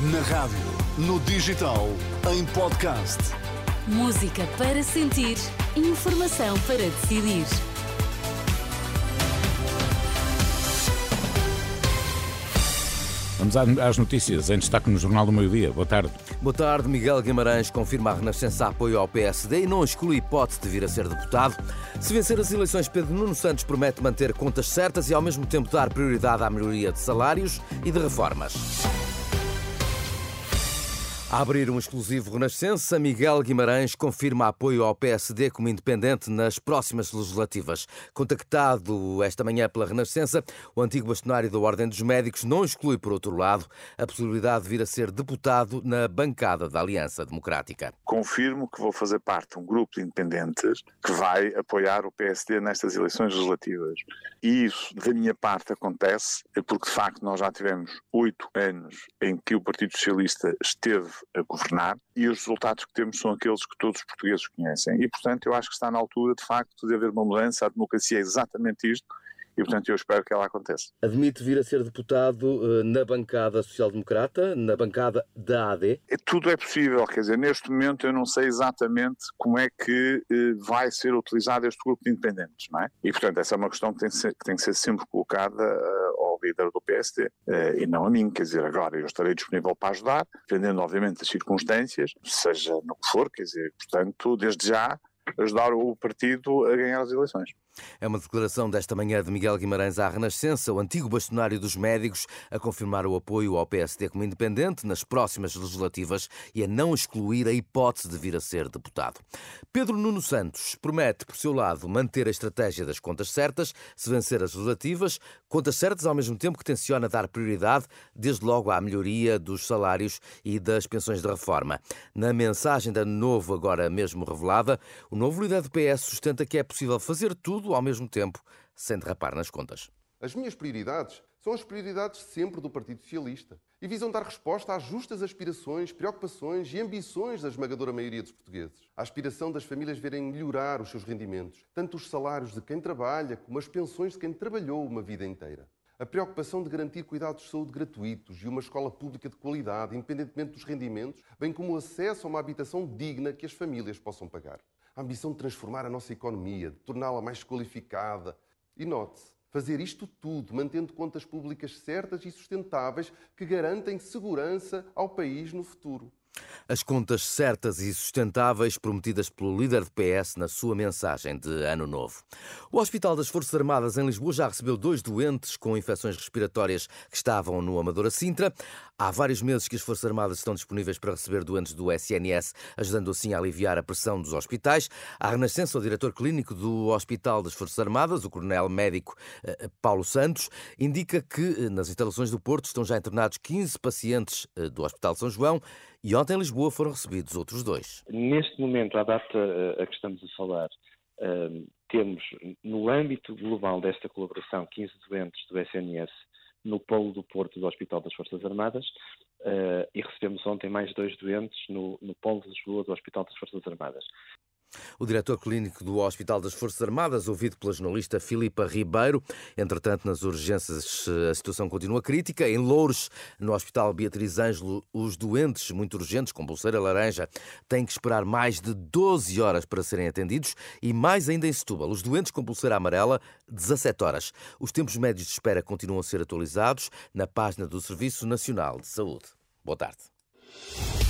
Na rádio, no digital, em podcast. Música para sentir, informação para decidir. Vamos às notícias, em destaque no Jornal do Meio Dia. Boa tarde. Boa tarde. Miguel Guimarães confirma a Renascença apoio ao PSD e não exclui hipótese de vir a ser deputado. Se vencer as eleições, Pedro Nuno Santos promete manter contas certas e ao mesmo tempo dar prioridade à melhoria de salários e de reformas. A abrir um exclusivo Renascença, Miguel Guimarães confirma apoio ao PSD como independente nas próximas legislativas. Contactado esta manhã pela Renascença, o antigo bastonário da Ordem dos Médicos não exclui, por outro lado, a possibilidade de vir a ser deputado na bancada da Aliança Democrática. Confirmo que vou fazer parte de um grupo de independentes que vai apoiar o PSD nestas eleições legislativas. E isso, da minha parte, acontece porque, de facto, nós já tivemos oito anos em que o Partido Socialista esteve a governar e os resultados que temos são aqueles que todos os portugueses conhecem. E, portanto, eu acho que está na altura, de facto, de haver uma mudança. A democracia é exatamente isto e, portanto, eu espero que ela aconteça. Admite vir a ser deputado uh, na bancada social-democrata, na bancada da AD? É, tudo é possível, quer dizer, neste momento eu não sei exatamente como é que uh, vai ser utilizado este grupo de independentes, não é? E, portanto, essa é uma questão que tem, ser, que, tem que ser sempre colocada uh, líder do PSD e não a mim, quer dizer, agora eu estarei disponível para ajudar, dependendo, obviamente, das circunstâncias, seja no que for, quer dizer, portanto, desde já ajudar o partido a ganhar as eleições. É uma declaração desta manhã de Miguel Guimarães à Renascença, o antigo bastonário dos médicos, a confirmar o apoio ao PSD como independente nas próximas legislativas e a não excluir a hipótese de vir a ser deputado. Pedro Nuno Santos promete, por seu lado, manter a estratégia das contas certas, se vencer as legislativas, contas certas ao mesmo tempo que tenciona dar prioridade, desde logo à melhoria dos salários e das pensões de reforma. Na mensagem da Novo, agora mesmo revelada, o novo líder do PS sustenta que é possível fazer tudo tudo ao mesmo tempo, sem derrapar nas contas. As minhas prioridades são as prioridades sempre do Partido Socialista e visam dar resposta às justas aspirações, preocupações e ambições da esmagadora maioria dos portugueses. A aspiração das famílias verem melhorar os seus rendimentos, tanto os salários de quem trabalha como as pensões de quem trabalhou uma vida inteira. A preocupação de garantir cuidados de saúde gratuitos e uma escola pública de qualidade, independentemente dos rendimentos, bem como o acesso a uma habitação digna que as famílias possam pagar a ambição de transformar a nossa economia, de torná-la mais qualificada. E note-se, fazer isto tudo mantendo contas públicas certas e sustentáveis que garantem segurança ao país no futuro. As contas certas e sustentáveis prometidas pelo líder de PS na sua mensagem de Ano Novo. O Hospital das Forças Armadas em Lisboa já recebeu dois doentes com infecções respiratórias que estavam no Amadora Sintra. Há vários meses que as Forças Armadas estão disponíveis para receber doentes do SNS, ajudando assim a aliviar a pressão dos hospitais. A Renascença, o diretor clínico do Hospital das Forças Armadas, o coronel médico eh, Paulo Santos, indica que eh, nas instalações do Porto estão já internados 15 pacientes eh, do Hospital São João e ontem em Lisboa foram recebidos outros dois. Neste momento, à data a que estamos a falar, temos no âmbito global desta colaboração 15 doentes do SNS no polo do Porto do Hospital das Forças Armadas e recebemos ontem mais dois doentes no, no polo de Lisboa do Hospital das Forças Armadas. O diretor clínico do Hospital das Forças Armadas, ouvido pela jornalista Filipa Ribeiro. Entretanto, nas urgências a situação continua crítica. Em Louros, no Hospital Beatriz Ângelo, os doentes muito urgentes com pulseira laranja têm que esperar mais de 12 horas para serem atendidos e mais ainda em Setúbal, os doentes com pulseira amarela, 17 horas. Os tempos médios de espera continuam a ser atualizados na página do Serviço Nacional de Saúde. Boa tarde.